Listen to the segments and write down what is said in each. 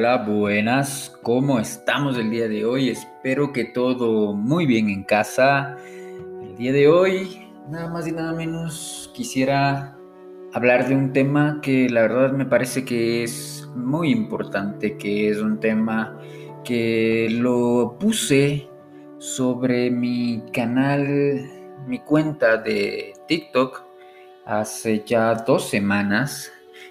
Hola, buenas, ¿cómo estamos el día de hoy? Espero que todo muy bien en casa. El día de hoy, nada más y nada menos, quisiera hablar de un tema que la verdad me parece que es muy importante, que es un tema que lo puse sobre mi canal, mi cuenta de TikTok hace ya dos semanas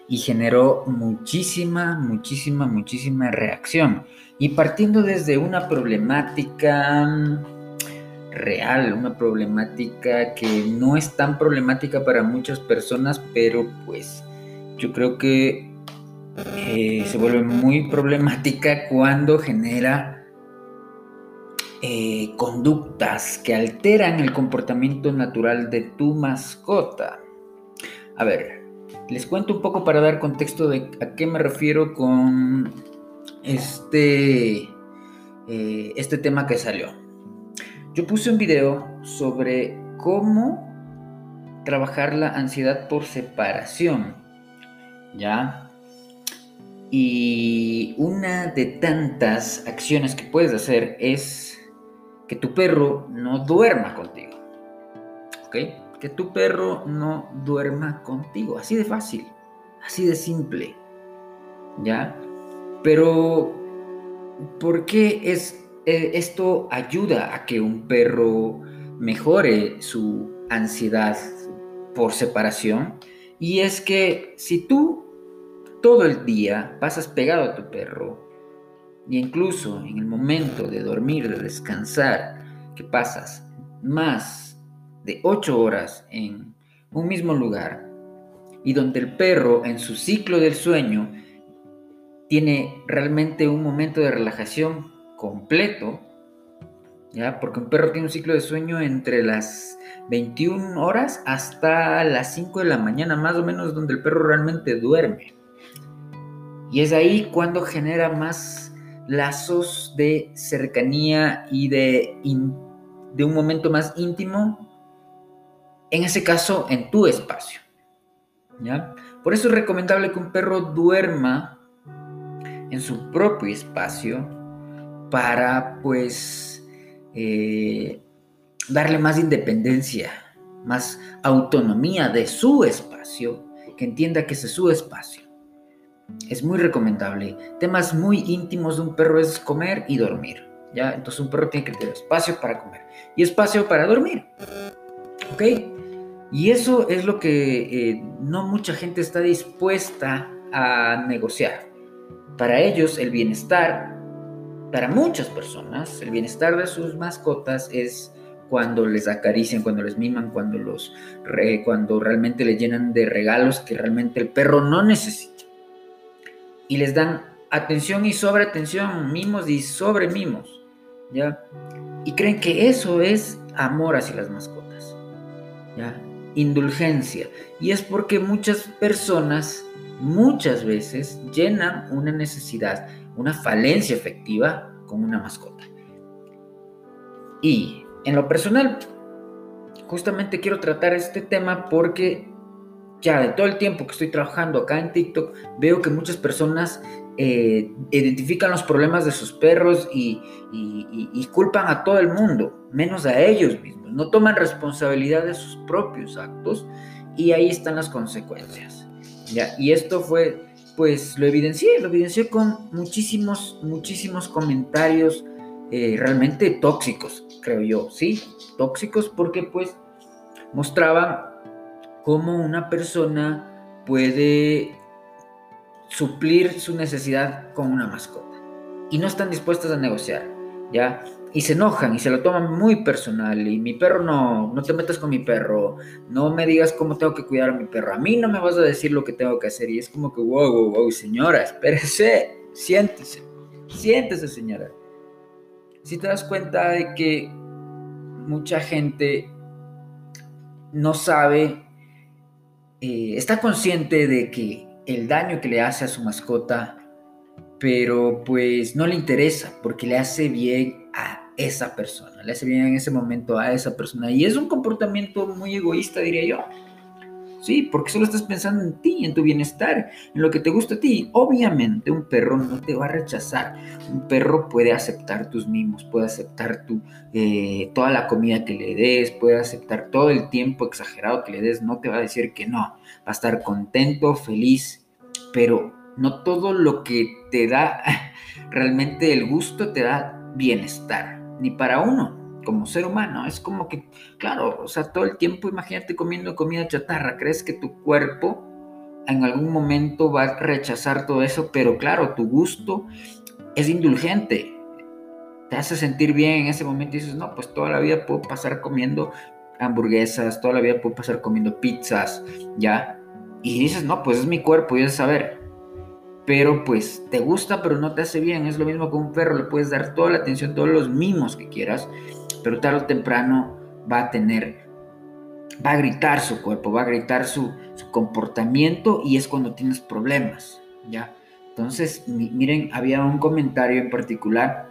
y generó muchísima, muchísima, muchísima reacción. Y partiendo desde una problemática mm, real, una problemática que no es tan problemática para muchas personas, pero pues yo creo que eh, se vuelve muy problemática cuando genera eh, conductas que alteran el comportamiento natural de tu mascota. A ver, les cuento un poco para dar contexto de a qué me refiero con este, eh, este tema que salió. Yo puse un video sobre cómo trabajar la ansiedad por separación, ¿ya? Y una de tantas acciones que puedes hacer es que tu perro no duerma contigo, ¿ok? Que tu perro no duerma contigo. Así de fácil, así de simple. ¿Ya? Pero, ¿por qué es, eh, esto ayuda a que un perro mejore su ansiedad por separación? Y es que si tú todo el día pasas pegado a tu perro, e incluso en el momento de dormir, de descansar, que pasas más de 8 horas en un mismo lugar y donde el perro en su ciclo del sueño tiene realmente un momento de relajación completo, ¿ya? Porque un perro tiene un ciclo de sueño entre las 21 horas hasta las 5 de la mañana, más o menos, donde el perro realmente duerme. Y es ahí cuando genera más lazos de cercanía y de, de un momento más íntimo en ese caso en tu espacio. ¿ya? Por eso es recomendable que un perro duerma en su propio espacio para pues eh, darle más independencia, más autonomía de su espacio, que entienda que ese es su espacio. Es muy recomendable. Temas muy íntimos de un perro es comer y dormir. ¿ya? Entonces un perro tiene que tener espacio para comer y espacio para dormir. ¿Ok? Y eso es lo que eh, no mucha gente está dispuesta a negociar. Para ellos el bienestar, para muchas personas, el bienestar de sus mascotas es cuando les acarician, cuando les miman, cuando, los, cuando realmente le llenan de regalos que realmente el perro no necesita. Y les dan atención y sobre atención, mimos y sobre mimos. ¿ya? Y creen que eso es amor hacia las mascotas. ¿ya? Indulgencia. Y es porque muchas personas, muchas veces, llenan una necesidad, una falencia efectiva con una mascota. Y en lo personal, justamente quiero tratar este tema porque ya de todo el tiempo que estoy trabajando acá en TikTok, veo que muchas personas eh, identifican los problemas de sus perros y, culpan a todo el mundo, menos a ellos mismos. No toman responsabilidad de sus propios actos y ahí están las consecuencias. ¿ya? Y esto fue, pues lo evidencié, lo evidencié con muchísimos, muchísimos comentarios eh, realmente tóxicos, creo yo, ¿sí? Tóxicos porque pues mostraban cómo una persona puede suplir su necesidad con una mascota. Y no están dispuestas a negociar, ¿ya? Y se enojan y se lo toman muy personal. Y mi perro no, no te metas con mi perro, no me digas cómo tengo que cuidar a mi perro. A mí no me vas a decir lo que tengo que hacer. Y es como que, wow, wow, wow, señora, espérese, siéntese, siéntese, señora. Si te das cuenta de que mucha gente no sabe eh, está consciente de que el daño que le hace a su mascota, pero pues no le interesa porque le hace bien a esa persona, le hace bien en ese momento a esa persona. Y es un comportamiento muy egoísta, diría yo. Sí, porque solo estás pensando en ti, en tu bienestar, en lo que te gusta a ti. Obviamente un perro no te va a rechazar. Un perro puede aceptar tus mimos, puede aceptar tu, eh, toda la comida que le des, puede aceptar todo el tiempo exagerado que le des. No te va a decir que no. Va a estar contento, feliz, pero no todo lo que te da realmente el gusto te da bienestar, ni para uno como ser humano. Es como que, claro, o sea, todo el tiempo imagínate comiendo comida chatarra, crees que tu cuerpo en algún momento va a rechazar todo eso, pero claro, tu gusto es indulgente. Te hace sentir bien en ese momento y dices, no, pues toda la vida puedo pasar comiendo hamburguesas, toda la vida puedo pasar comiendo pizzas, ¿ya? Y dices, no, pues es mi cuerpo, y es saber. Pero pues te gusta, pero no te hace bien. Es lo mismo que un perro, le puedes dar toda la atención, todos los mimos que quieras, pero tarde o temprano va a tener, va a gritar su cuerpo, va a gritar su, comportamiento y es cuando tienes problemas, ¿ya? Entonces, miren, había un comentario en particular.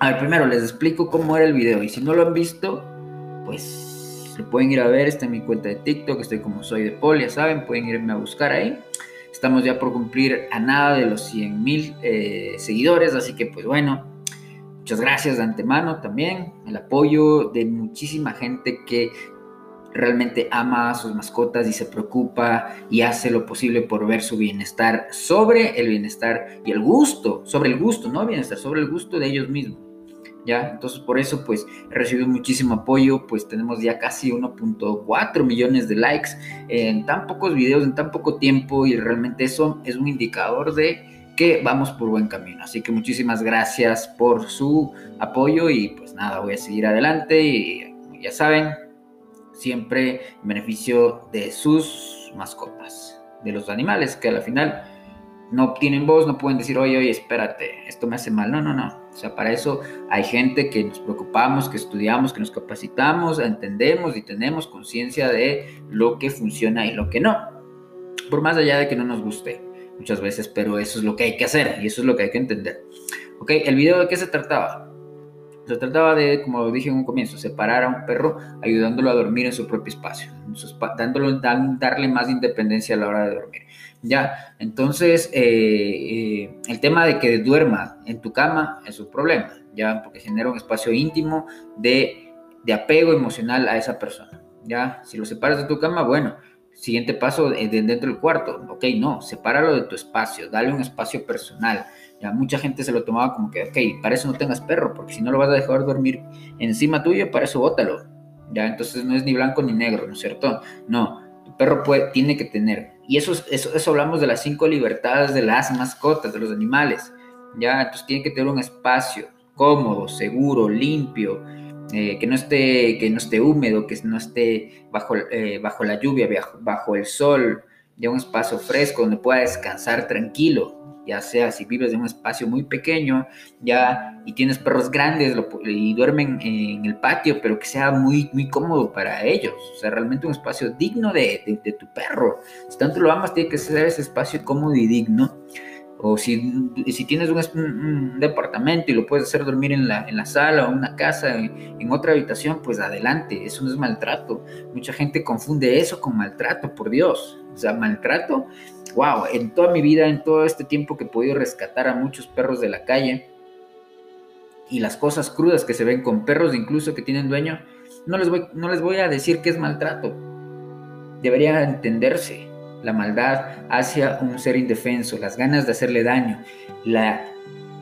A ver, primero les explico cómo era el video y si no lo han visto, pues pueden ir a ver, está en mi cuenta de TikTok, estoy como soy de Pol, ya saben, pueden irme a buscar ahí. Estamos ya por cumplir a nada de los 100 mil eh, seguidores, así que pues bueno, Muchas gracias de antemano también, el apoyo de muchísima gente que realmente ama a sus mascotas y se preocupa y hace lo posible por ver su bienestar sobre el bienestar y el gusto, sobre el gusto, no bienestar, sobre el gusto de ellos mismos. ¿Ya? Entonces por eso pues he recibido muchísimo apoyo, pues tenemos ya casi 1.4 millones de likes en tan pocos videos, en tan poco tiempo y realmente eso es un indicador de que vamos por buen camino. Así que muchísimas gracias por su apoyo y pues nada, voy a seguir adelante y ya saben, siempre en beneficio de sus mascotas, de los animales que al final no tienen voz, no pueden decir, oye, oye, espérate, esto me hace mal. No, no, no. O sea, para eso hay gente que nos preocupamos, que estudiamos, que nos capacitamos, entendemos y tenemos conciencia de lo que funciona y lo que no. Por más allá de que no nos guste muchas veces, pero eso es lo que hay que hacer y eso es lo que hay que entender. Ok, el video de qué se trataba? Se trataba de, como dije en un comienzo, separar a un perro ayudándolo a dormir en su propio espacio, dándolo, darle más independencia a la hora de dormir. Ya, entonces eh, eh, el tema de que duerma en tu cama es un problema, ya, porque genera un espacio íntimo de, de apego emocional a esa persona. Ya, si lo separas de tu cama, bueno, Siguiente paso, eh, dentro del cuarto. Ok, no, sepáralo de tu espacio, dale un espacio personal. Ya mucha gente se lo tomaba como que, ok, para eso no tengas perro, porque si no lo vas a dejar dormir encima tuyo, para eso bótalo. Ya, entonces no es ni blanco ni negro, ¿no es cierto? No, tu perro puede, tiene que tener. Y eso, eso, eso hablamos de las cinco libertades de las mascotas, de los animales. Ya, entonces tiene que tener un espacio cómodo, seguro, limpio, eh, que, no esté, que no esté húmedo, que no esté bajo, eh, bajo la lluvia, bajo, el sol, ya un espacio fresco donde pueda descansar tranquilo, ya sea si vives en un espacio muy pequeño, ya y tienes perros grandes y duermen en el patio, pero que sea muy, muy cómodo para ellos, o sea, realmente un espacio digno de, de tu perro. Si tanto lo amas, tiene que ser ese espacio cómodo y digno o si, si tienes un, departamento y lo puedes hacer dormir en la, en la sala o en una casa, en, otra habitación, pues adelante, eso no es maltrato. Mucha gente confunde eso con maltrato, por Dios. O sea, maltrato, wow, en toda mi vida, en todo este tiempo que he podido rescatar a muchos perros de la calle y las cosas crudas que se ven con perros incluso que tienen dueño, no les voy, no les voy a decir que es maltrato. Debería entenderse la maldad hacia un ser indefenso, las ganas de hacerle daño, la,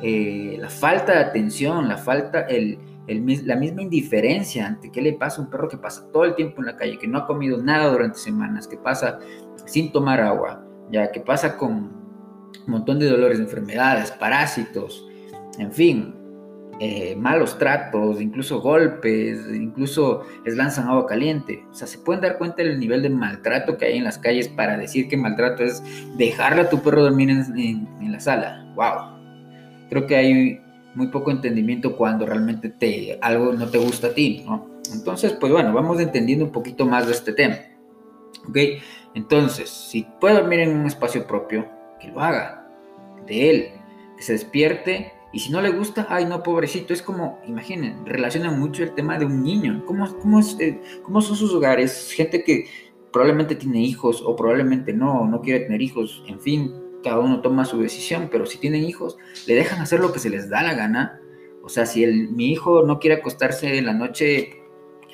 eh, la falta de atención, la falta, el, la misma indiferencia ante qué le pasa a un perro que pasa todo el tiempo en la calle, que no ha comido nada durante semanas, que pasa sin tomar agua, ya que pasa con un montón de dolores, enfermedades, parásitos, en fin, eh, malos tratos, incluso golpes, incluso les lanzan agua caliente. O sea, se pueden dar cuenta del nivel de maltrato que hay en las calles para decir que maltrato es dejarle a tu perro dormir en, la sala. ¡Wow! Creo que hay muy poco entendimiento cuando realmente te, algo no te gusta a ti, ¿no? Entonces, pues bueno, vamos entendiendo un poquito más de este tema. ¿Ok? Entonces, si puede dormir en un espacio propio, que lo haga. De él. Que se despierte y si no le gusta, ay no, pobrecito, es como, imaginen, relaciona mucho el tema de un niño. ¿Cómo, cómo, es, eh, cómo son sus hogares? Gente que probablemente tiene hijos o probablemente no, no quiere tener hijos, en fin, cada uno toma su decisión, pero si tienen hijos, le dejan hacer lo que se les da la gana. O sea, si el, mi hijo no quiere acostarse en la noche,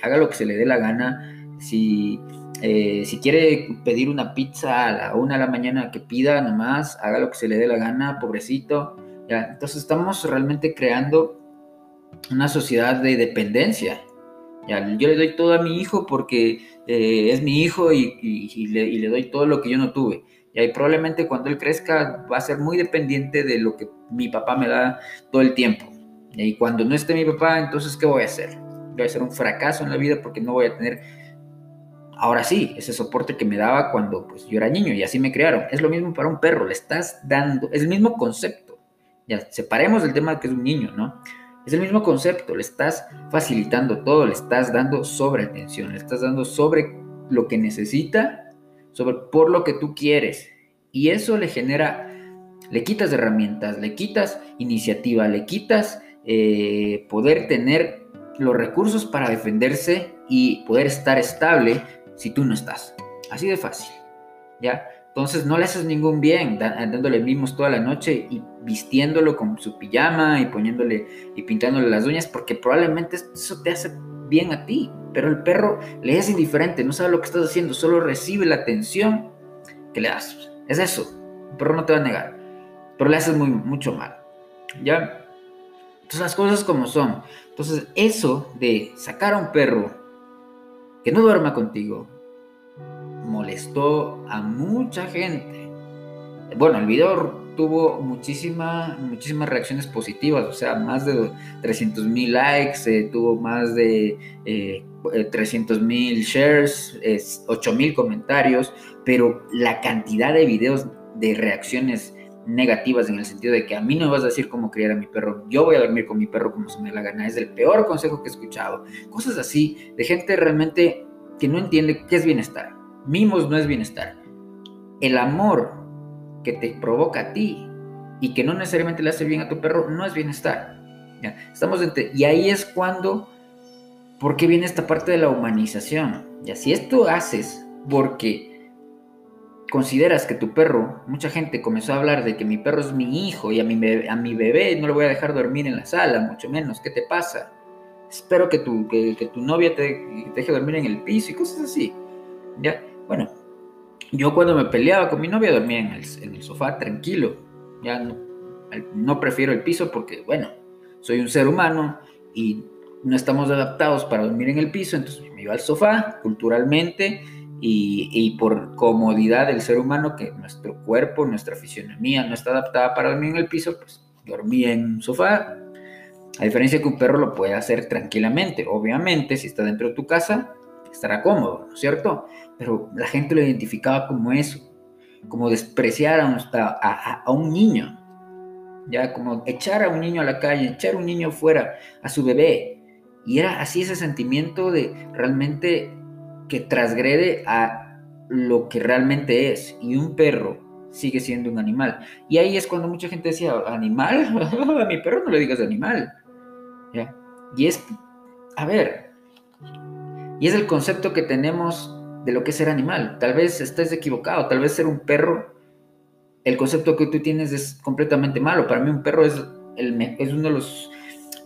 haga lo que se le dé la gana. Si, eh, si quiere pedir una pizza a la una de la mañana, que pida nomás, haga lo que se le dé la gana, pobrecito. ¿Ya? Entonces estamos realmente creando una sociedad de dependencia. ¿ya? Yo le doy todo a mi hijo porque eh, es mi hijo y, le, y le doy todo lo que yo no tuve. Y ahí probablemente cuando él crezca va a ser muy dependiente de lo que mi papá me da todo el tiempo. Y cuando no esté mi papá, entonces, ¿qué voy a hacer? Voy a ser un fracaso en la vida porque no voy a tener, ahora sí, ese soporte que me daba cuando pues, yo era niño y así me criaron. Es lo mismo para un perro, le estás dando, es el mismo concepto. Ya, separemos el tema de que es un niño, ¿no? Es el mismo concepto, le estás facilitando todo, le estás dando sobre atención, le estás dando sobre lo que necesita sobre, por lo que tú quieres. Y eso le genera, le quitas herramientas, le quitas iniciativa, le quitas eh, poder tener los recursos para defenderse y poder estar estable si tú no estás. Así de fácil. ¿Ya? Entonces no le haces ningún bien dándole mimos toda la noche y vistiéndolo con su pijama y poniéndole y pintándole las uñas porque probablemente eso te hace bien a ti. Pero el perro le es indiferente, no sabe lo que estás haciendo, solo recibe la atención que le das. Es eso. El perro no te va a negar. Pero le haces muy, mucho mal. ¿Ya? Entonces las cosas como son. Entonces eso de sacar a un perro que no duerma contigo molestó a mucha gente. Bueno, el video tuvo muchísima, muchísimas reacciones positivas, o sea, más de 300 mil likes, eh, tuvo más de eh, 300 eh, mil shares, 8 mil comentarios, pero la cantidad de videos de reacciones negativas en el sentido de que a mí no me vas a decir cómo criar a mi perro, yo voy a dormir con mi perro como se me la gana, es el peor consejo que he escuchado. Cosas así, de gente realmente que no entiende qué es bienestar. Mimos no es bienestar. El amor que te provoca a ti y que no necesariamente le hace bien a tu perro no es bienestar. ¿ya? Estamos y ahí es cuando porque viene esta parte de la humanización. Y si esto haces porque consideras que tu perro, mucha gente comenzó a hablar de que mi perro es mi hijo y a mi, bebé, a mi bebé no le voy a dejar dormir en la sala, mucho menos, ¿qué te pasa? Espero que tu, que, tu novia te, deje dormir en el piso y cosas así. ¿Ya? Bueno, yo cuando me peleaba con mi novia dormía en el, sofá tranquilo. Ya no, no prefiero el piso porque, bueno, soy un ser humano y no estamos adaptados para dormir en el piso, entonces me iba al sofá culturalmente y, por comodidad del ser humano, que nuestro cuerpo, nuestra fisionomía no está adaptada para dormir en el piso, pues dormía en un sofá. A diferencia que un perro lo puede hacer tranquilamente. Obviamente, si está dentro de tu casa, estará cómodo, ¿no es cierto? Pero la gente lo identificaba como eso, como despreciar a un niño, ya como echar a un niño a la calle, echar a un niño fuera, a su bebé, y era así ese sentimiento de realmente que transgrede a lo que realmente es. Y un perro sigue siendo un animal. Y ahí es cuando mucha gente decía, ¿animal? a mi perro no le digas animal. Y es, a ver, y es el concepto que tenemos de lo que es ser animal. Tal vez estés equivocado, tal vez ser un perro, el concepto que tú tienes es completamente malo. Para mí un perro es, el, es uno de los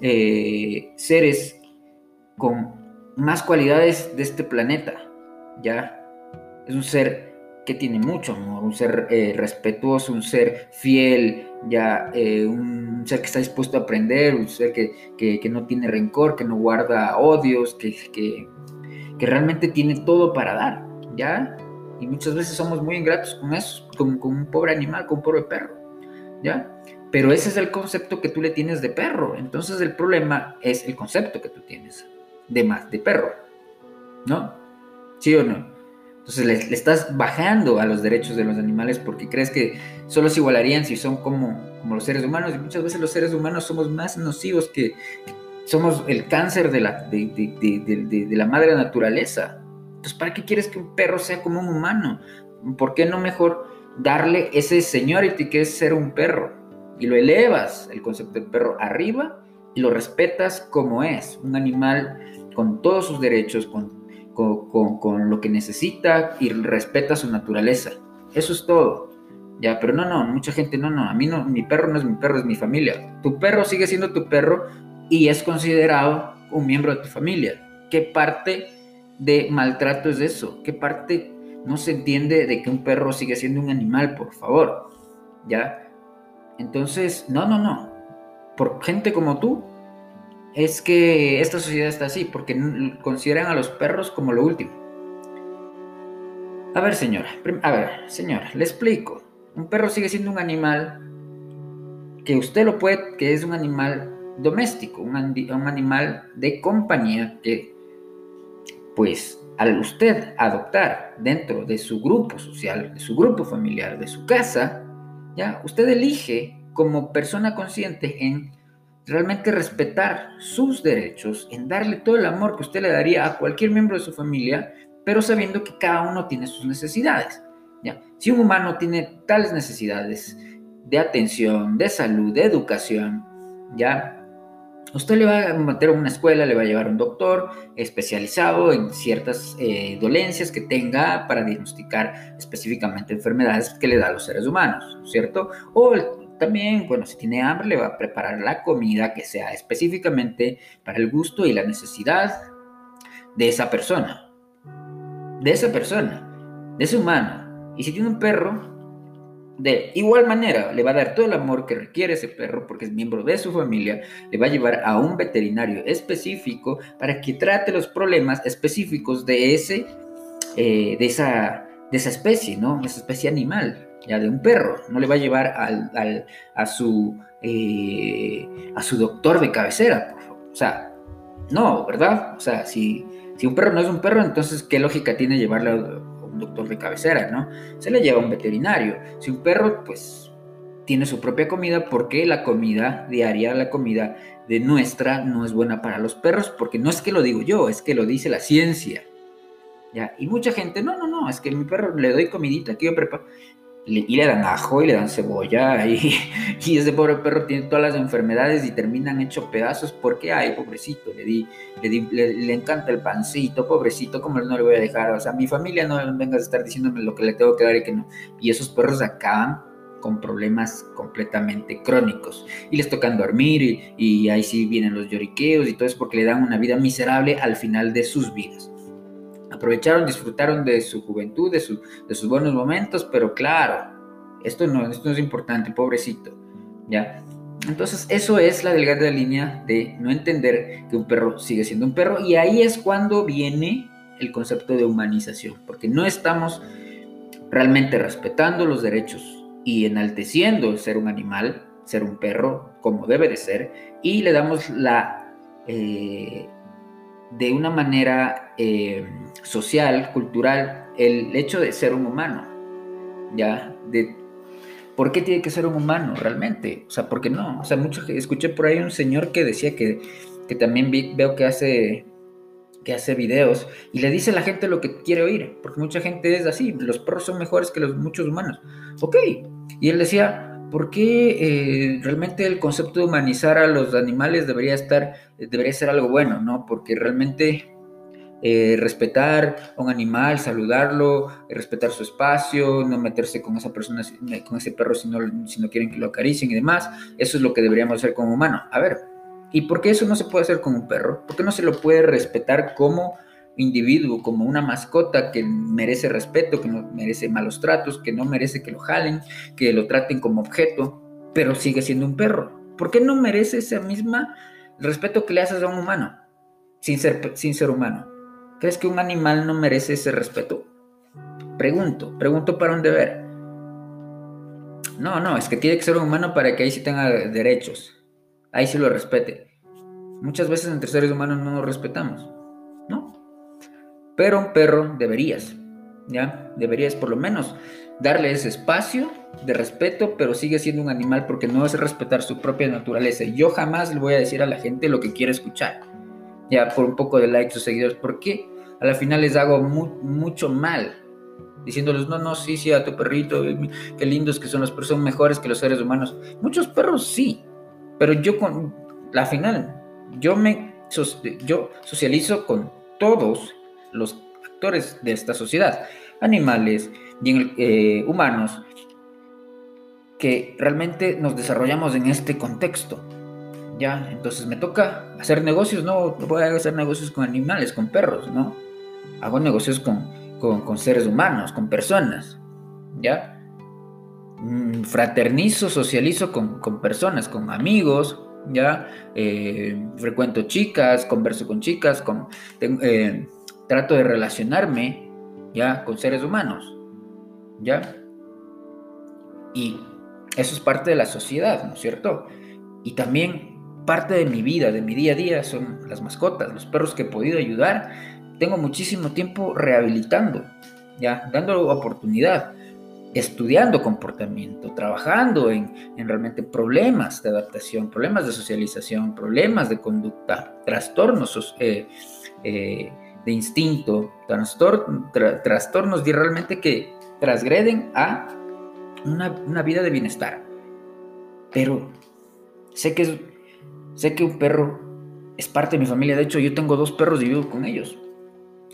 eh, seres con más cualidades de este planeta, ¿ya? Es un ser que tiene mucho amor, un ser eh, respetuoso, un ser fiel, ya eh, un ser que está dispuesto a aprender, un ser que, no tiene rencor, que no guarda odios, que, que, realmente tiene todo para dar, ¿ya? Y muchas veces somos muy ingratos con eso, con, con un pobre animal, con un pobre perro, ¿ya? Pero ese es el concepto que tú le tienes de perro, entonces el problema es el concepto que tú tienes de más de perro, ¿no? ¿Sí o no? Entonces le, estás bajando a los derechos de los animales porque crees que solo se igualarían si son como, como los seres humanos y muchas veces los seres humanos somos más nocivos que somos el cáncer de la, de, de la madre naturaleza. Entonces, ¿para qué quieres que un perro sea como un humano? ¿Por qué no mejor darle ese seniority que es ser un perro? Y lo elevas, el concepto del perro, arriba y lo respetas como es, un animal con todos sus derechos, con, con, lo que necesita y respeta su naturaleza. Eso es todo. Ya, pero no, no, mucha gente, no, no, a mí no, mi perro no es mi perro, es mi familia. Tu perro sigue siendo tu perro y es considerado un miembro de tu familia. ¿Qué parte de maltrato es eso? ¿Qué parte no se entiende de que un perro sigue siendo un animal, por favor? ¿Ya? Entonces, no, no, no. Por gente como tú, es que esta sociedad está así, porque consideran a los perros como lo último. A ver, señora, a ver, señora, le explico. Un perro sigue siendo un animal que usted lo puede, que es un animal doméstico, un, animal de compañía que, pues, al usted adoptar dentro de su grupo social, de su grupo familiar, de su casa, ya, usted elige como persona consciente en realmente respetar sus derechos, en darle todo el amor que usted le daría a cualquier miembro de su familia, pero sabiendo que cada uno tiene sus necesidades. ¿ya? Si un humano tiene tales necesidades de atención, de salud, de educación, ya usted le va a meter a una escuela, le va a llevar un doctor especializado en ciertas eh, dolencias que tenga para diagnosticar específicamente enfermedades que le da a los seres humanos, ¿cierto? O también, bueno, si tiene hambre, le va a preparar la comida que sea específicamente para el gusto y la necesidad de esa persona. De esa persona, de ese humano. Y si tiene un perro, de igual manera, le va a dar todo el amor que requiere ese perro porque es miembro de su familia, le va a llevar a un veterinario específico para que trate los problemas específicos de, ese, eh, de, esa, de esa especie, ¿no? Esa especie animal ya de un perro, no le va a llevar al, a, su, eh, a su doctor de cabecera, O sea, no, ¿verdad? O sea, si, si un perro no es un perro, entonces, ¿qué lógica tiene llevarle a doctor de cabecera, no? Se le lleva a un veterinario. Si un perro, pues, tiene su propia comida, ¿por qué la comida diaria, la comida de nuestra, no es buena para los perros? Porque no es que lo digo yo, es que lo dice la ciencia. ¿Ya? Y mucha gente, no, no, no, es que mi perro le doy comidita que yo preparo y le dan ajo y le dan cebolla y, y, ese pobre perro tiene todas las enfermedades y terminan hecho pedazos porque, ay, pobrecito, le di, le, le, encanta el pancito, pobrecito, ¿cómo no le voy a dejar? O sea, mi familia no venga a estar diciéndome lo que le tengo que dar y que no. Y esos perros acaban con problemas completamente crónicos y les tocan dormir y, y ahí sí vienen los lloriqueos y todo es porque le dan una vida miserable al final de sus vidas aprovecharon, disfrutaron de su juventud, de, de sus buenos momentos, pero claro, esto no, esto no es importante, pobrecito, ¿ya? Entonces, eso es la delgada línea de no entender que un perro sigue siendo un perro y ahí es cuando viene el concepto de humanización, porque no estamos realmente respetando los derechos y enalteciendo ser un animal, ser un perro como debe de ser, y le damos la, eh, de una manera eh, social, cultural, el hecho de ser un humano, ¿ya? De, ¿Por qué tiene que ser un humano realmente? O sea, ¿por qué no? O sea, mucho, escuché por ahí un señor que decía que, que también veo que hace, que hace videos y le dice a la gente lo que quiere oír, porque mucha gente es así, los perros son mejores que los muchos humanos. Ok, y él decía, ¿Por qué eh, realmente el concepto de humanizar a los animales debería estar, debería ser algo bueno, ¿no? Porque realmente eh, respetar a un animal, saludarlo, respetar su espacio, no meterse con esa persona, con ese perro si no, si no quieren que lo acaricien y demás, eso es lo que deberíamos hacer como humano. A ver, ¿y por qué eso no se puede hacer con un perro? ¿Por qué no se lo puede respetar como individuo, como una mascota que merece respeto, que no merece malos tratos, que no merece que lo jalen, que lo traten como objeto, pero sigue siendo un perro. ¿Por qué no merece ese misma respeto que le haces a un humano sin ser, sin ser humano? ¿Crees que un animal no merece ese respeto? Pregunto, pregunto para un deber. No, no, es que tiene que ser un humano para que ahí sí tenga derechos. Ahí sí lo respete. Muchas veces entre seres humanos no nos respetamos. Pero un perro deberías, ¿ya? Deberías por lo menos darle ese espacio de respeto, pero sigue siendo un animal porque no es respetar su propia naturaleza. Yo jamás le voy a decir a la gente lo que quiere escuchar, ya por un poco de likes o seguidores, porque a la final les hago mucho mal. Diciéndoles, no, no, sí, sí, a tu perrito, qué lindos que son los perros, son mejores que los seres humanos. Muchos perros sí, pero yo con la final, yo me yo socializo con todos los actores de esta sociedad, animales y eh, humanos, que realmente nos desarrollamos en este contexto. Ya, entonces me toca hacer negocios, no, voy a hacer negocios con animales, con perros, no. Hago negocios con, con, seres humanos, con personas, ¿ya? Mm, fraternizo, socializo con, con personas, con amigos, ¿ya? Eh, frecuento chicas, converso con chicas, con, eh, trato de relacionarme, ¿ya? Con seres humanos, ¿ya? Y eso es parte de la sociedad, ¿no es cierto? Y también parte de mi vida, de mi día a día, son las mascotas, los perros que he podido ayudar. Tengo muchísimo tiempo rehabilitando, ya, dando oportunidad, estudiando comportamiento, trabajando en, realmente problemas de adaptación, problemas de socialización, problemas de conducta, trastornos eh, eh, de instinto, trastornos de realmente que transgreden a una, vida de bienestar. Pero sé que, sé que un perro es parte de mi familia. De hecho, yo tengo dos perros y vivo con ellos.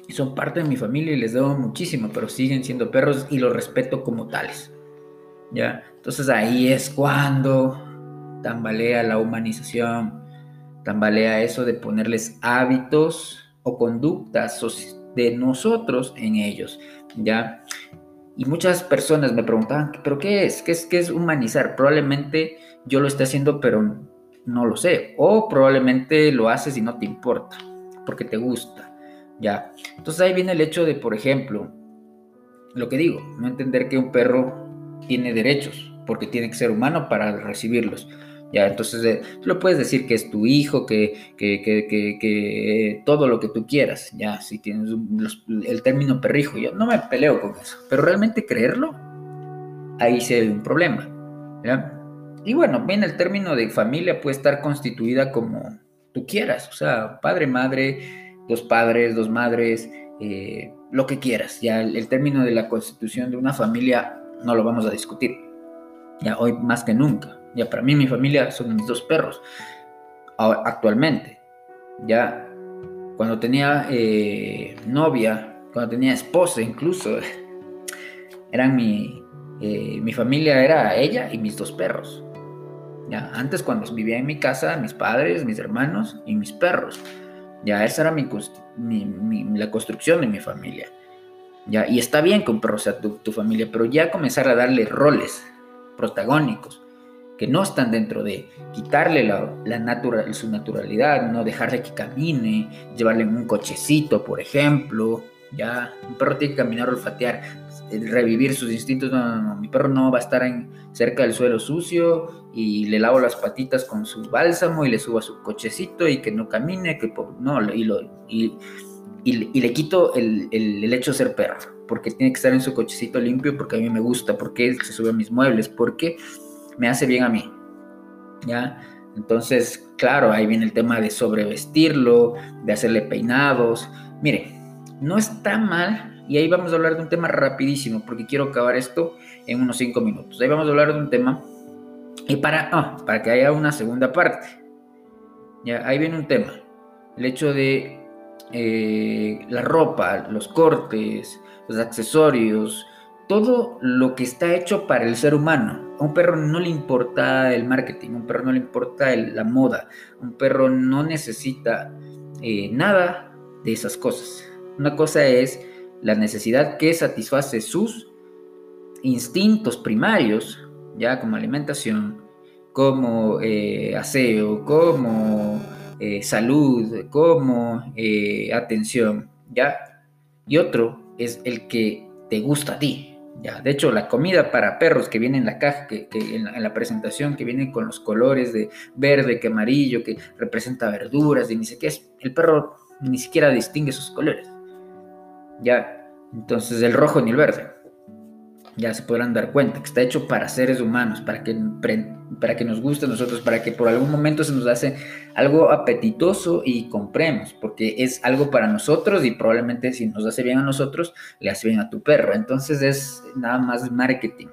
Y son parte de mi familia y les debo muchísimo, pero siguen siendo perros y los respeto como tales. ¿Ya? Entonces ahí es cuando tambalea la humanización, tambalea eso de ponerles hábitos o conductas de nosotros en ellos. ¿Ya? Y muchas personas me preguntaban, ¿pero qué es? ¿Qué es, qué es humanizar? Probablemente yo lo esté haciendo, pero no lo sé. O probablemente lo haces y no te importa, porque te gusta. Ya. Entonces ahí viene el hecho de, por ejemplo, lo que digo, no entender que un perro tiene derechos, porque tiene que ser humano para recibirlos. Ya, entonces eh, tú lo puedes decir que es tu hijo, que, que, que, que, todo lo que tú quieras, ya, si tienes el término perrijo, yo no me peleo con eso, pero realmente creerlo, ahí sí hay un problema, ¿ya? Y bueno, bien, el término de familia puede estar constituida como tú quieras, o sea, padre, madre, dos padres, dos madres, eh, lo que quieras, ya el, término de la constitución de una familia no lo vamos a discutir, ya hoy más que nunca. Ya para mí mi familia son mis dos perros. Actualmente. Ya cuando tenía eh, novia, cuando tenía esposa incluso, eran mi, eh, mi familia era ella y mis dos perros. Ya, antes cuando vivía en mi casa, mis padres, mis hermanos y mis perros. Ya, esa era la construcción de mi familia. Ya, y está bien que un perro sea tu, tu familia, pero ya comenzar a darle roles protagónicos que no están dentro de quitarle la, la su naturalidad, no dejarle que camine, llevarle un cochecito, por ejemplo, ya, un perro tiene que caminar, olfatear, revivir sus instintos, no, no, no, mi perro no va a estar cerca del suelo sucio y le lavo las patitas con su bálsamo y le subo a su cochecito y que no camine, que no, y, le quito el hecho de ser perro, porque tiene que estar en su cochecito limpio, porque a mí me gusta, porque se sube a mis muebles, porque me hace bien a mí. ¿Ya? Entonces, claro, ahí viene el tema de sobrevestirlo, de hacerle peinados. Mire, no está mal, y ahí vamos a hablar de un tema rapidísimo, porque quiero acabar esto en unos cinco minutos. Ahí vamos a hablar de un tema, y para, ah, para que haya una segunda parte. Ya, ahí viene un tema, el hecho de eh, la ropa, los cortes, los accesorios, todo lo que está hecho para el ser humano. A un perro no le importa el marketing, a un perro no le importa la moda, un perro no necesita eh, nada de esas cosas. Una cosa es la necesidad que satisface sus instintos primarios, ya como alimentación, como eh, aseo, como eh, salud, como atención, ya. Y otro es el que te gusta a ti, ya, de hecho, la comida para perros que viene en la caja, que, en, la, presentación, que viene con los colores de verde, que amarillo, que representa verduras, y ni qué es, el perro ni siquiera distingue sus colores. Ya, entonces el rojo ni el verde ya se podrán dar cuenta que está hecho para seres humanos, para que, para que nos guste a nosotros, para que por algún momento se nos hace algo apetitoso y compremos, porque es algo para nosotros y probablemente si nos hace bien a nosotros, le hace bien a tu perro. Entonces es nada más marketing,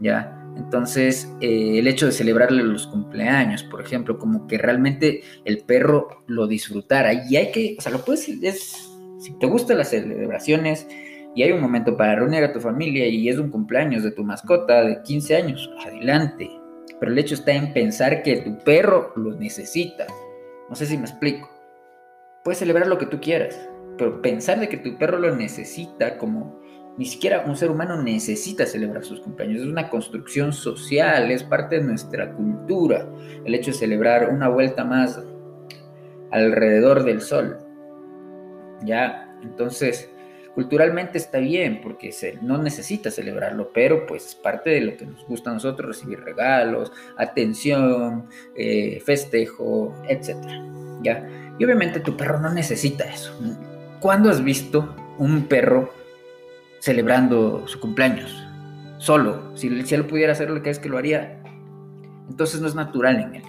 ¿ya? Entonces, eh, el hecho de celebrarle los cumpleaños, por ejemplo, como que realmente el perro lo disfrutara. Y hay que, o sea, lo puedes, es Si te gustan las celebraciones y hay un momento para reunir a tu familia y es un cumpleaños de tu mascota de 15 años, adelante. Pero el hecho está en pensar que tu perro lo necesita. No sé si me explico. Puedes celebrar lo que tú quieras, pero pensar de que tu perro lo necesita como ni siquiera un ser humano necesita celebrar sus cumpleaños. Es una construcción social, es parte de nuestra cultura. El hecho de celebrar una vuelta más alrededor del sol. Ya, entonces, culturalmente está bien porque se, no necesita celebrarlo, pero pues es parte de lo que nos gusta a nosotros, recibir regalos, atención, eh, festejo, etc. ¿Ya? Y obviamente tu perro no necesita eso. ¿Cuándo has visto un perro celebrando su cumpleaños? Solo. Si, si él pudiera hacer lo que es que lo haría, entonces no es natural en él.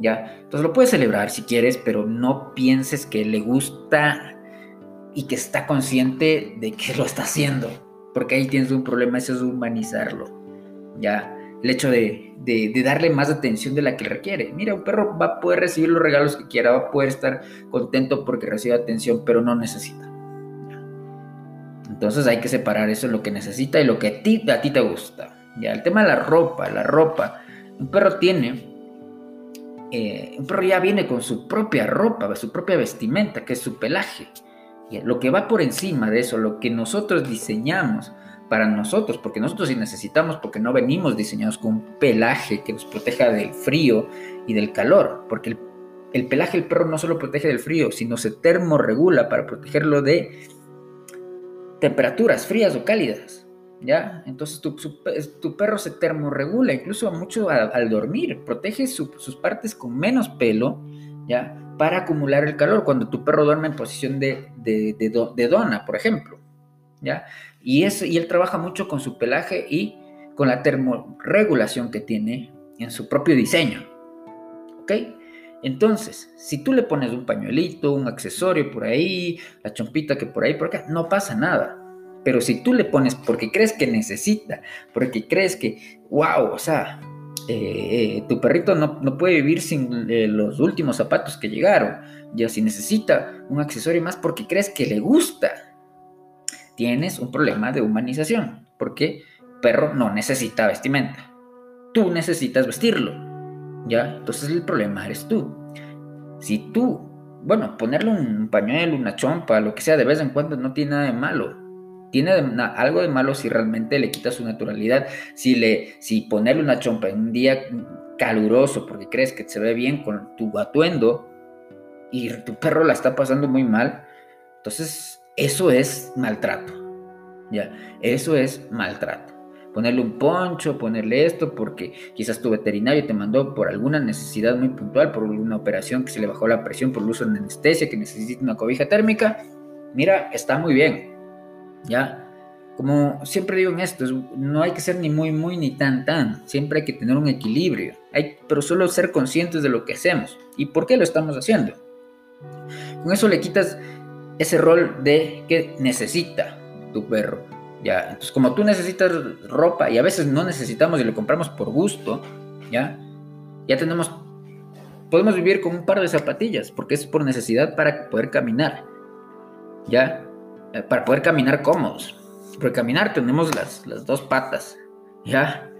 ¿Ya? Entonces lo puedes celebrar si quieres, pero no pienses que le gusta y que está consciente de que lo está haciendo. Porque ahí tienes un problema, eso es humanizarlo. ¿Ya? El hecho de, de, darle más atención de la que requiere. Mira, un perro va a poder recibir los regalos que quiera, va a poder estar contento porque recibe atención, pero no necesita. Entonces hay que separar eso, lo que necesita y lo que a ti, a ti te gusta. Ya, el tema de la ropa, la ropa. Un perro tiene eh, un perro ya viene con su propia ropa, su propia vestimenta, que es su pelaje. Lo que va por encima de eso, lo que nosotros diseñamos para nosotros, porque nosotros sí necesitamos, porque no venimos diseñados con un pelaje que nos proteja del frío y del calor, porque el, el pelaje del perro no solo protege del frío, sino se termorregula para protegerlo de temperaturas frías o cálidas. ¿ya? Entonces tu, perro se termorregula, incluso mucho al, dormir, protege sus partes con menos pelo, ¿ya? Para acumular el calor cuando tu perro duerme en posición de, de, dona, por ejemplo, ¿ya? Y, eso, y él trabaja mucho con su pelaje y con la termorregulación que tiene en su propio diseño, ¿ok? Entonces, si tú le pones un pañuelito, un accesorio por ahí, la chompita que por ahí, por acá, no pasa nada. Pero si tú le pones porque crees que necesita, porque crees que, wow, o sea, eh, tu perrito no, puede vivir sin eh, los últimos zapatos que llegaron, ya si necesita un accesorio más porque crees que le gusta, tienes un problema de humanización, porque perro no necesita vestimenta, tú necesitas vestirlo, ¿ya? Entonces el problema eres tú. Si tú, bueno, ponerle un pañuelo, una chompa, lo que sea de vez en cuando no tiene nada de malo, tiene algo de malo si realmente le quita su naturalidad. Si, le, si ponerle una chompa en un día caluroso porque crees que se ve bien con tu atuendo y tu perro la está pasando muy mal, entonces eso es maltrato. Ya, eso es maltrato. Ponerle un poncho, ponerle esto porque quizás tu veterinario te mandó por alguna necesidad muy puntual, por alguna operación que se le bajó la presión por el uso de anestesia, que necesita una cobija térmica. Mira, está muy bien ¿ya? Como siempre digo en esto, no hay que ser ni muy, muy, ni tan, tan. Siempre hay que tener un equilibrio. Hay, pero solo ser conscientes de lo que hacemos y por qué lo estamos haciendo. Con eso le quitas ese rol de que necesita tu perro. Ya, entonces como tú necesitas ropa y a veces no necesitamos y lo compramos por gusto, ya, ya tenemos, podemos vivir con un par de zapatillas porque es por necesidad para poder caminar, ya, eh, para poder caminar cómodos. Porque caminar tenemos las, las dos patas, ¿ya?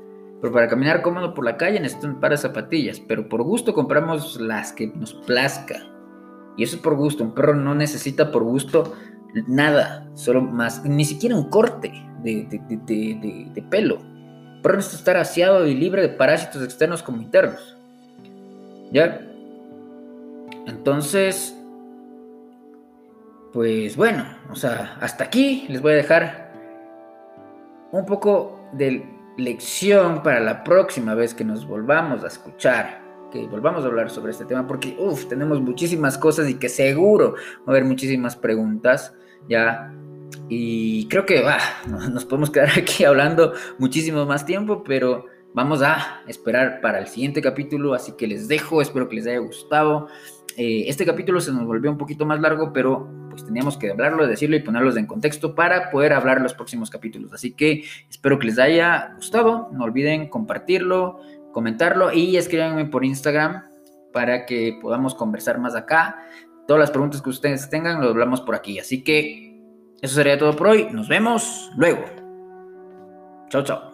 Pero para caminar cómodo por la calle necesitamos un par de zapatillas. Pero por gusto compramos las que nos plazca. Y eso es por gusto. Un perro no necesita por gusto nada. Solo más. Ni siquiera un corte de, de, de pelo. Un perro necesita estar aseado y libre de parásitos externos como internos. ¿Ya? Entonces, pues bueno, o sea, hasta aquí les voy a dejar un poco de lección para la próxima vez que nos volvamos a escuchar, que volvamos a hablar sobre este tema, porque tenemos muchísimas cosas y que seguro va a haber muchísimas preguntas, ya. Y creo que va, nos podemos quedar aquí hablando muchísimo más tiempo, pero vamos a esperar para el siguiente capítulo, así que les dejo, espero que les haya gustado. Eh, este capítulo se nos volvió un poquito más largo, pero pues teníamos que hablarlo, decirlo y ponerlos en contexto para poder hablar los próximos capítulos. Así que espero que les haya gustado. No olviden compartirlo, comentarlo y escríbanme por Instagram para que podamos conversar más acá. Todas las preguntas que ustedes tengan, lo hablamos por aquí. Así que eso sería todo por hoy. Nos vemos luego. Chao, chao.